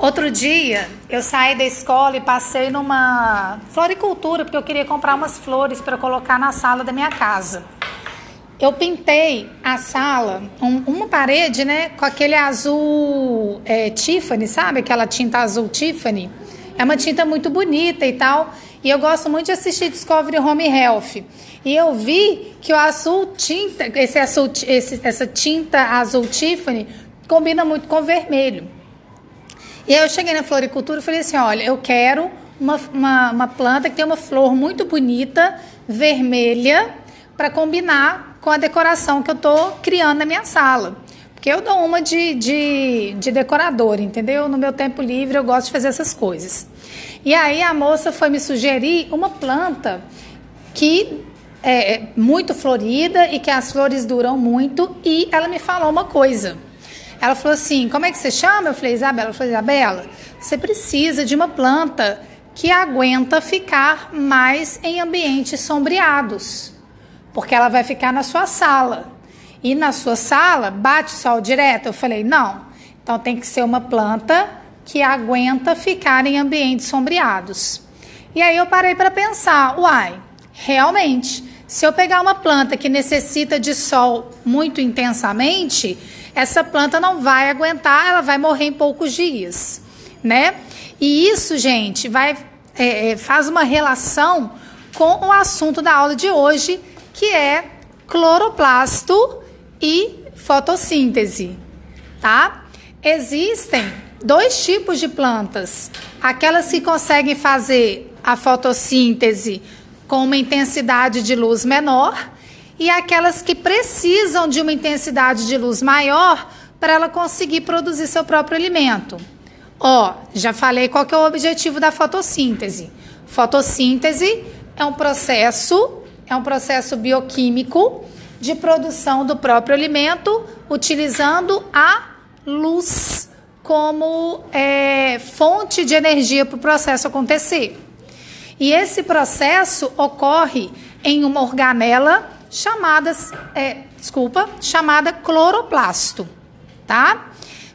Outro dia, eu saí da escola e passei numa floricultura, porque eu queria comprar umas flores para colocar na sala da minha casa. Eu pintei a sala, um, uma parede, né, com aquele azul é, Tiffany, sabe? Aquela tinta azul Tiffany. É uma tinta muito bonita e tal. E eu gosto muito de assistir Discovery Home Health. E eu vi que o azul tinta, esse azul, esse, essa tinta azul Tiffany combina muito com vermelho. E aí eu cheguei na floricultura e falei assim: olha, eu quero uma, uma, uma planta que tem uma flor muito bonita, vermelha, para combinar com a decoração que eu estou criando na minha sala. Porque eu dou uma de, de, de decoradora, entendeu? No meu tempo livre eu gosto de fazer essas coisas. E aí a moça foi me sugerir uma planta que é muito florida e que as flores duram muito. E ela me falou uma coisa. Ela falou assim: Como é que você chama? Eu falei: Isabela. Ela falou: Isabela, você precisa de uma planta que aguenta ficar mais em ambientes sombreados, porque ela vai ficar na sua sala. E na sua sala bate sol direto? Eu falei: Não. Então tem que ser uma planta que aguenta ficar em ambientes sombreados. E aí eu parei para pensar: Uai, realmente, se eu pegar uma planta que necessita de sol muito intensamente essa planta não vai aguentar, ela vai morrer em poucos dias, né? E isso, gente, vai é, é, faz uma relação com o assunto da aula de hoje, que é cloroplasto e fotossíntese, tá? Existem dois tipos de plantas: aquelas que conseguem fazer a fotossíntese com uma intensidade de luz menor e aquelas que precisam de uma intensidade de luz maior para ela conseguir produzir seu próprio alimento. Ó, já falei qual que é o objetivo da fotossíntese. Fotossíntese é um processo, é um processo bioquímico de produção do próprio alimento utilizando a luz como é, fonte de energia para o processo acontecer. E esse processo ocorre em uma organela chamadas, é, desculpa, chamada cloroplasto, tá?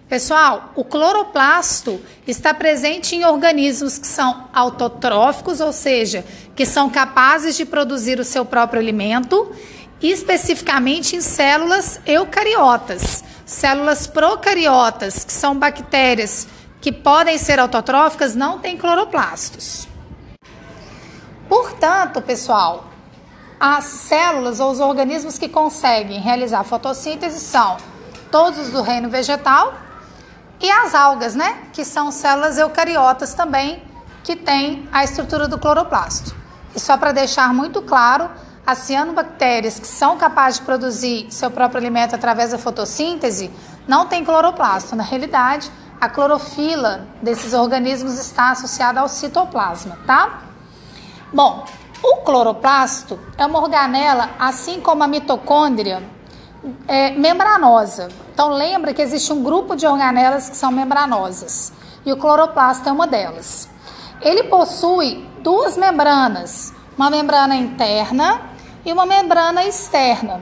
Pessoal, o cloroplasto está presente em organismos que são autotróficos, ou seja, que são capazes de produzir o seu próprio alimento, especificamente em células eucariotas. Células procariotas, que são bactérias que podem ser autotróficas, não têm cloroplastos. Portanto, pessoal, as células ou os organismos que conseguem realizar fotossíntese são todos do reino vegetal e as algas, né? Que são células eucariotas também, que têm a estrutura do cloroplasto. E só para deixar muito claro, as cianobactérias que são capazes de produzir seu próprio alimento através da fotossíntese não têm cloroplasto. Na realidade, a clorofila desses organismos está associada ao citoplasma, tá? Bom, o cloroplasto é uma organela, assim como a mitocôndria, é, membranosa. Então lembra que existe um grupo de organelas que são membranosas e o cloroplasto é uma delas. Ele possui duas membranas, uma membrana interna e uma membrana externa.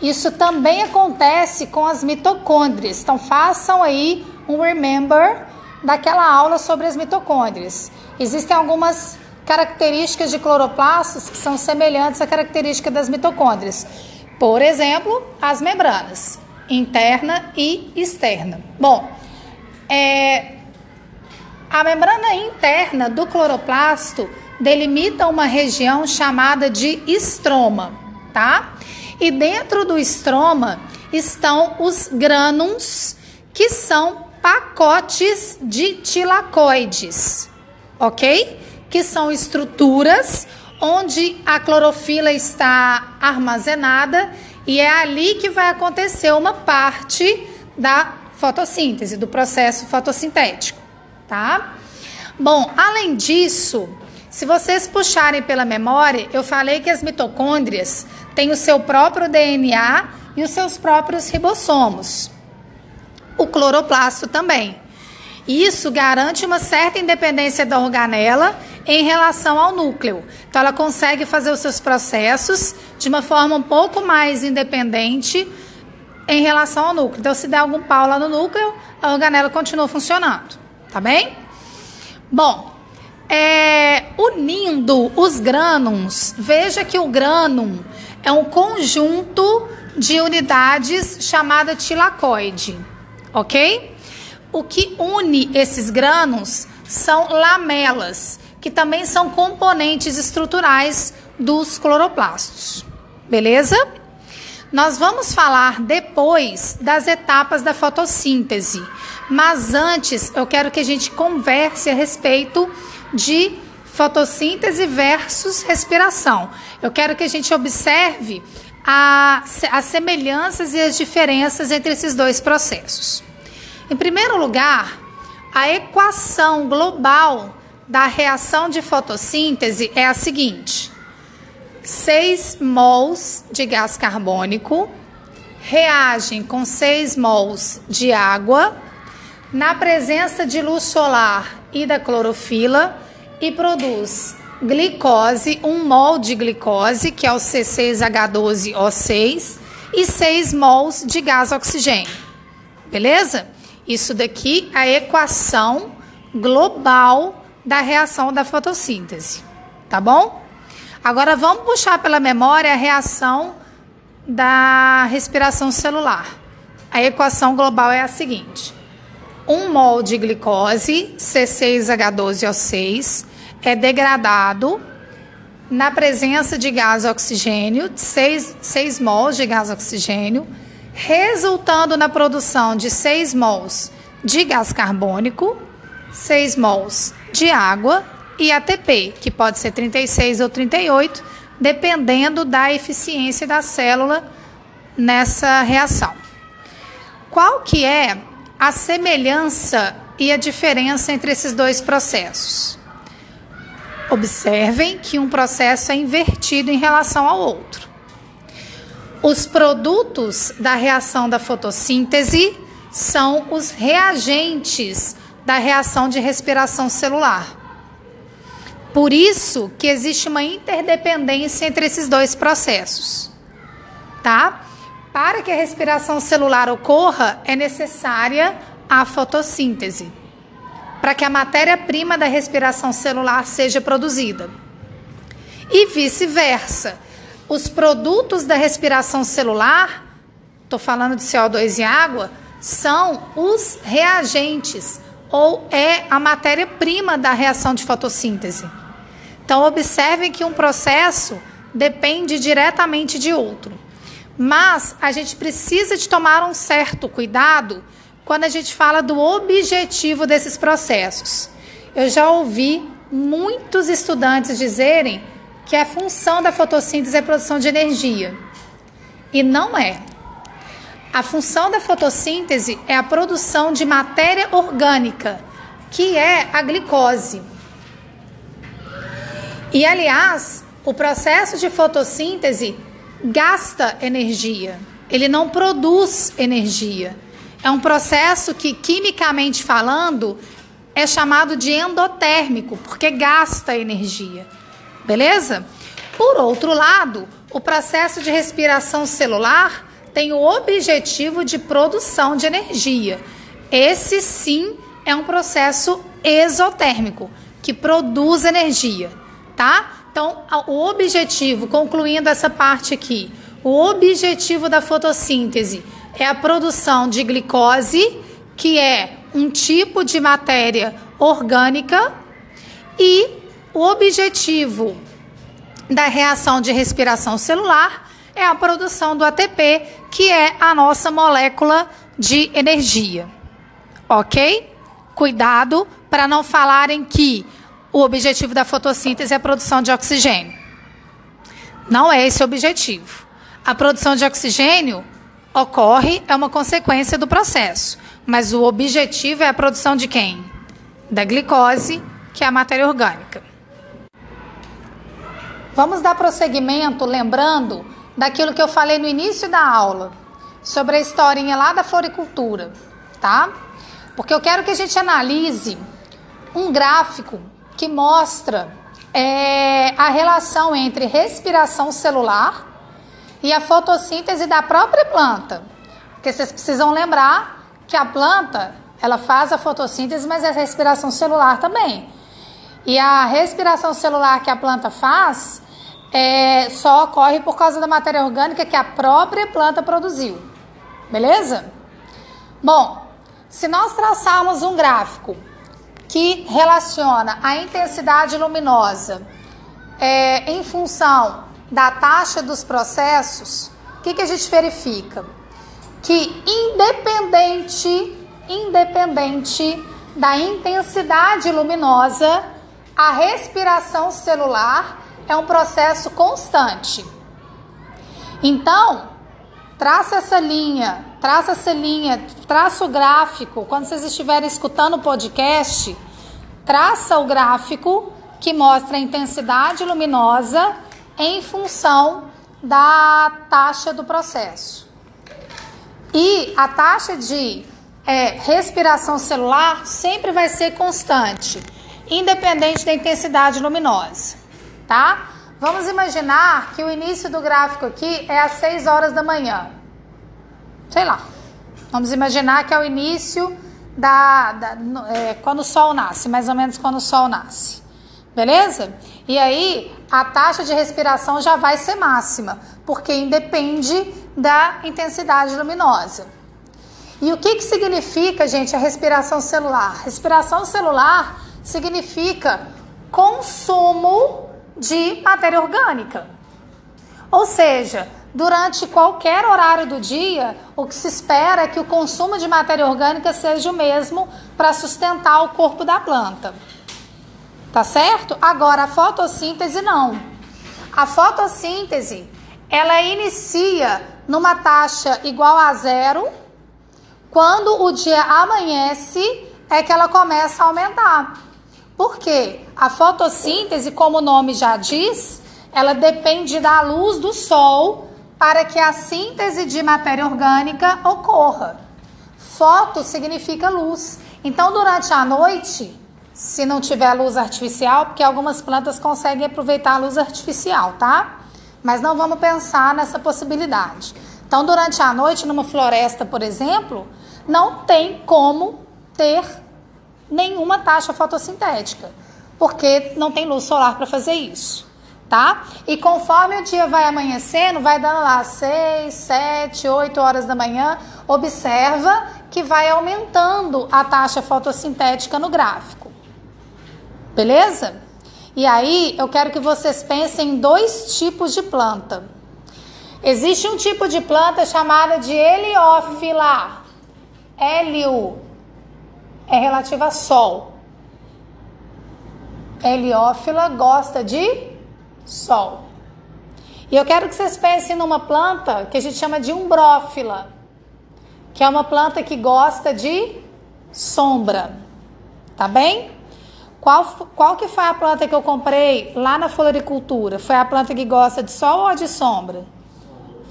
Isso também acontece com as mitocôndrias. Então façam aí um remember daquela aula sobre as mitocôndrias. Existem algumas características de cloroplastos que são semelhantes à característica das mitocôndrias. Por exemplo, as membranas interna e externa. Bom, é, a membrana interna do cloroplasto delimita uma região chamada de estroma, tá? E dentro do estroma estão os grânulos, que são pacotes de tilacoides, ok? Que são estruturas onde a clorofila está armazenada e é ali que vai acontecer uma parte da fotossíntese, do processo fotossintético, tá? Bom, além disso, se vocês puxarem pela memória, eu falei que as mitocôndrias têm o seu próprio DNA e os seus próprios ribossomos. O cloroplasto também. Isso garante uma certa independência da organela em relação ao núcleo. Então, ela consegue fazer os seus processos de uma forma um pouco mais independente em relação ao núcleo. Então, se der algum pau lá no núcleo, a organela continua funcionando, Tá bem? Bom, é, unindo os grânulos, veja que o grânum é um conjunto de unidades chamada tilacoide, ok? O que une esses grânulos são lamelas, que também são componentes estruturais dos cloroplastos, beleza? Nós vamos falar depois das etapas da fotossíntese, mas antes eu quero que a gente converse a respeito de fotossíntese versus respiração. Eu quero que a gente observe a, as semelhanças e as diferenças entre esses dois processos. Em primeiro lugar, a equação global da reação de fotossíntese é a seguinte: 6 mols de gás carbônico reagem com 6 mols de água na presença de luz solar e da clorofila e produz glicose, 1 mol de glicose, que é o C6H12O6, e 6 mols de gás oxigênio. Beleza? Isso daqui é a equação global da reação da fotossíntese. Tá bom? Agora vamos puxar pela memória a reação da respiração celular. A equação global é a seguinte: 1 mol de glicose, C6H12O6, é degradado na presença de gás oxigênio, 6, 6 mols de gás oxigênio, resultando na produção de 6 mols de gás carbônico, 6 mols de água e ATP, que pode ser 36 ou 38, dependendo da eficiência da célula nessa reação. Qual que é a semelhança e a diferença entre esses dois processos? Observem que um processo é invertido em relação ao outro. Os produtos da reação da fotossíntese são os reagentes da reação de respiração celular. Por isso que existe uma interdependência entre esses dois processos. Tá? Para que a respiração celular ocorra, é necessária a fotossíntese, para que a matéria-prima da respiração celular seja produzida. E vice-versa. Os produtos da respiração celular, estou falando de CO2 e água, são os reagentes ou é a matéria-prima da reação de fotossíntese. Então, observe que um processo depende diretamente de outro. Mas a gente precisa de tomar um certo cuidado quando a gente fala do objetivo desses processos. Eu já ouvi muitos estudantes dizerem que a função da fotossíntese é a produção de energia. E não é. A função da fotossíntese é a produção de matéria orgânica, que é a glicose. E aliás, o processo de fotossíntese gasta energia, ele não produz energia. É um processo que, quimicamente falando, é chamado de endotérmico, porque gasta energia. Beleza? Por outro lado, o processo de respiração celular tem o objetivo de produção de energia. Esse sim é um processo exotérmico, que produz energia tá? Então, o objetivo, concluindo essa parte aqui, o objetivo da fotossíntese é a produção de glicose, que é um tipo de matéria orgânica, e o objetivo da reação de respiração celular é a produção do ATP, que é a nossa molécula de energia. Ok? Cuidado para não falarem que o objetivo da fotossíntese é a produção de oxigênio. Não é esse o objetivo. A produção de oxigênio ocorre, é uma consequência do processo, mas o objetivo é a produção de quem? Da glicose, que é a matéria orgânica. Vamos dar prosseguimento lembrando daquilo que eu falei no início da aula, sobre a historinha lá da floricultura, tá? Porque eu quero que a gente analise um gráfico que mostra é, a relação entre respiração celular e a fotossíntese da própria planta. Porque vocês precisam lembrar que a planta ela faz a fotossíntese, mas é a respiração celular também. E a respiração celular que a planta faz é, só ocorre por causa da matéria orgânica que a própria planta produziu. Beleza? Bom, se nós traçarmos um gráfico que relaciona a intensidade luminosa é, em função da taxa dos processos, o que, que a gente verifica? Que independente, independente da intensidade luminosa, a respiração celular é um processo constante. Então, traça essa linha, traça essa linha, traça o gráfico. Quando vocês estiverem escutando o podcast, traça o gráfico que mostra a intensidade luminosa em função da taxa do processo. E a taxa de é, respiração celular sempre vai ser constante, independente da intensidade luminosa, tá? Vamos imaginar que o início do gráfico aqui é às 6 horas da manhã. Sei lá. Vamos imaginar que é o início da, da é, quando o sol nasce, mais ou menos quando o sol nasce. Beleza? E aí a taxa de respiração já vai ser máxima, porque independe da intensidade luminosa. E o que, que significa, gente, a respiração celular? Respiração celular significa consumo de matéria orgânica. Ou seja, durante qualquer horário do dia, o que se espera é que o consumo de matéria orgânica seja o mesmo para sustentar o corpo da planta. Tá certo? Agora, a fotossíntese não. A fotossíntese, ela inicia numa taxa igual a zero. Quando o dia amanhece, é que ela começa a aumentar. Por quê? A fotossíntese, como o nome já diz, ela depende da luz do sol para que a síntese de matéria orgânica ocorra. Foto significa luz. Então, durante a noite, se não tiver luz artificial, porque algumas plantas conseguem aproveitar a luz artificial, tá? Mas não vamos pensar nessa possibilidade. Então, durante a noite, numa floresta, por exemplo, não tem como ter nenhuma taxa fotossintética, porque não tem luz solar para fazer isso, tá? E conforme o dia vai amanhecendo, vai dando lá 6, 7, 8 horas da manhã, observa que vai aumentando a taxa fotossintética no gráfico. Beleza? E aí eu quero que vocês pensem em dois tipos de planta. Existe um tipo de planta chamada de heliófila. Hélio é relativa a sol. Heliófila gosta de sol. E eu quero que vocês pensem numa planta que a gente chama de umbrófila, que é uma planta que gosta de sombra. Tá bem? Qual, qual que foi a planta que eu comprei lá na floricultura? Foi a planta que gosta de sol ou de sombra?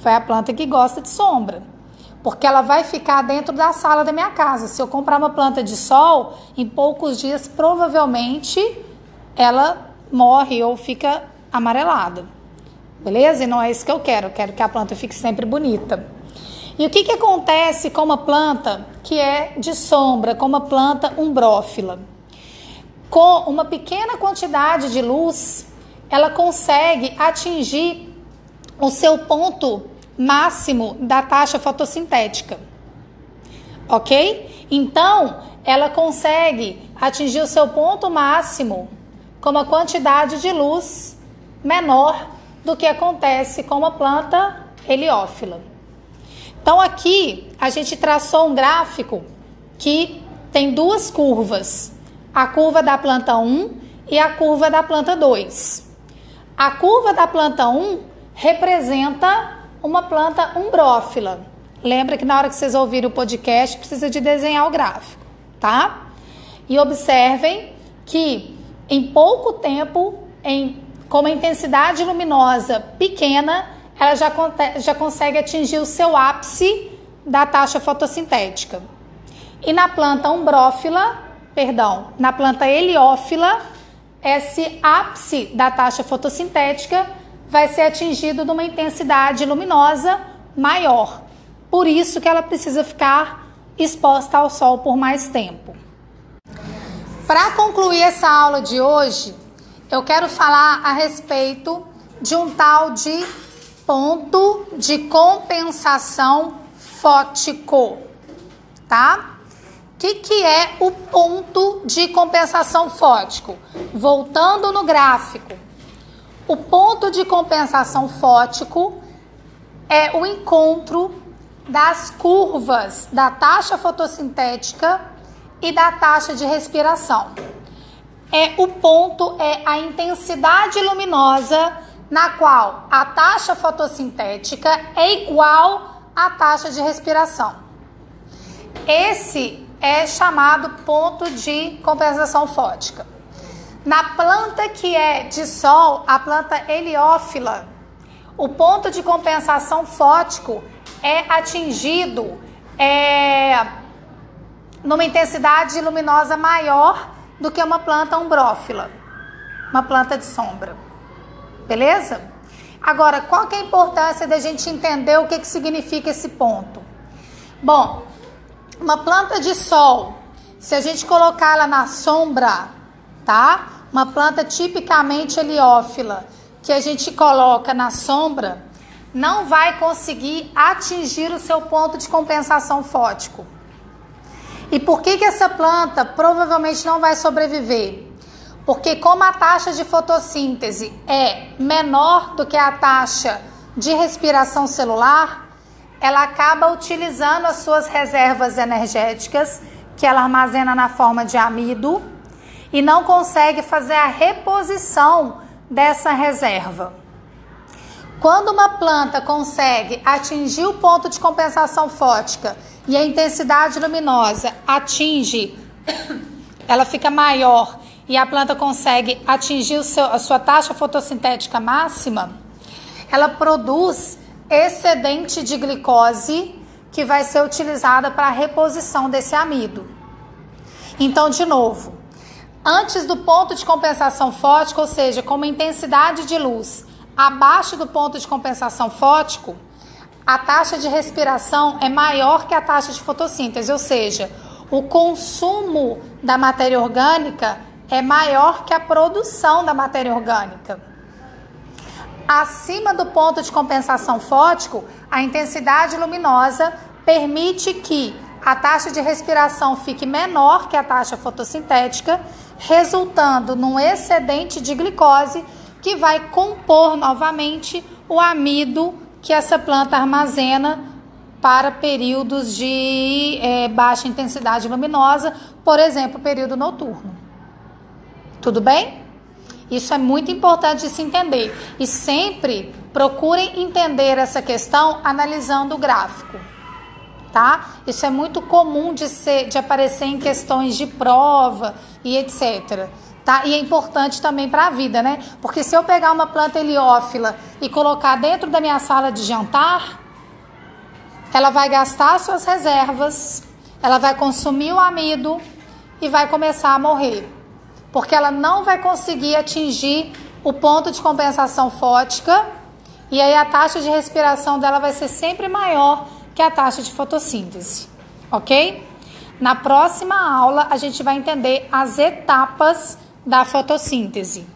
Foi a planta que gosta de sombra. Porque ela vai ficar dentro da sala da minha casa. Se eu comprar uma planta de sol, em poucos dias, provavelmente, ela morre ou fica amarelada. Beleza? E não é isso que eu quero. Eu quero que a planta fique sempre bonita. E o que, que acontece com uma planta que é de sombra, com uma planta umbrófila? com uma pequena quantidade de luz, ela consegue atingir o seu ponto máximo da taxa fotossintética. Ok? Então, ela consegue atingir o seu ponto máximo com uma quantidade de luz menor do que acontece com uma planta heliófila. Então, aqui a gente traçou um gráfico que tem duas curvas a curva da planta 1 e a curva da planta 2. A curva da planta 1 representa uma planta umbrófila. Lembra que na hora que vocês ouvirem o podcast precisa de desenhar o gráfico, tá? E observem que em pouco tempo, em, com uma intensidade luminosa pequena, ela já, já consegue atingir o seu ápice da taxa fotossintética. E na planta umbrófila, perdão, na planta heliófila, esse ápice da taxa fotossintética vai ser atingido numa intensidade luminosa maior. Por isso que ela precisa ficar exposta ao sol por mais tempo. Para concluir essa aula de hoje, eu quero falar a respeito de um tal de ponto de compensação fótico, tá? O que, que é o ponto de compensação fótico? Voltando no gráfico, o ponto de compensação fótico é o encontro das curvas da taxa fotossintética e da taxa de respiração. É o ponto é a intensidade luminosa na qual a taxa fotossintética é igual à taxa de respiração. Esse é chamado ponto de compensação fótica. Na planta que é de sol, a planta heliófila, o ponto de compensação fótico é atingido é, numa intensidade luminosa maior do que uma planta umbrófila, uma planta de sombra. Beleza? Agora, qual que é a importância da gente entender o que, que significa esse ponto? Bom, uma planta de sol, se a gente colocar ela na sombra, tá? Uma planta tipicamente heliófila, que a gente coloca na sombra não vai conseguir atingir o seu ponto de compensação fótico. E por que, que essa planta provavelmente não vai sobreviver? Porque como a taxa de fotossíntese é menor do que a taxa de respiração celular, ela acaba utilizando as suas reservas energéticas que ela armazena na forma de amido e não consegue fazer a reposição dessa reserva. Quando uma planta consegue atingir o ponto de compensação fótica e a intensidade luminosa atinge, ela fica maior e a planta consegue atingir seu, a sua taxa fotossintética máxima, ela produz excedente de glicose que vai ser utilizada para a reposição desse amido. Então, de novo, antes do ponto de compensação fótico, ou seja, com uma intensidade de luz abaixo do ponto de compensação fótico, a taxa de respiração é maior que a taxa de fotossíntese, ou seja, o consumo da matéria orgânica é maior que a produção da matéria orgânica. Acima do ponto de compensação fótico, a intensidade luminosa permite que a taxa de respiração fique menor que a taxa fotossintética, resultando num excedente de glicose que vai compor novamente o amido que essa planta armazena para períodos de é, baixa intensidade luminosa, por exemplo, período noturno. Tudo bem? Isso é muito importante de se entender. E sempre procurem entender essa questão analisando o gráfico tá? Isso é muito comum de, ser, de aparecer em questões de prova e etc. Tá? E é importante também para a vida, né? Porque se eu pegar uma planta heliófila e colocar dentro da minha sala de jantar, ela vai gastar suas reservas, ela vai consumir o amido e vai começar a morrer. Porque ela não vai conseguir atingir o ponto de compensação fótica e aí a taxa de respiração dela vai ser sempre maior que é a taxa de fotossíntese, ok? Na próxima aula, a gente vai entender as etapas da fotossíntese.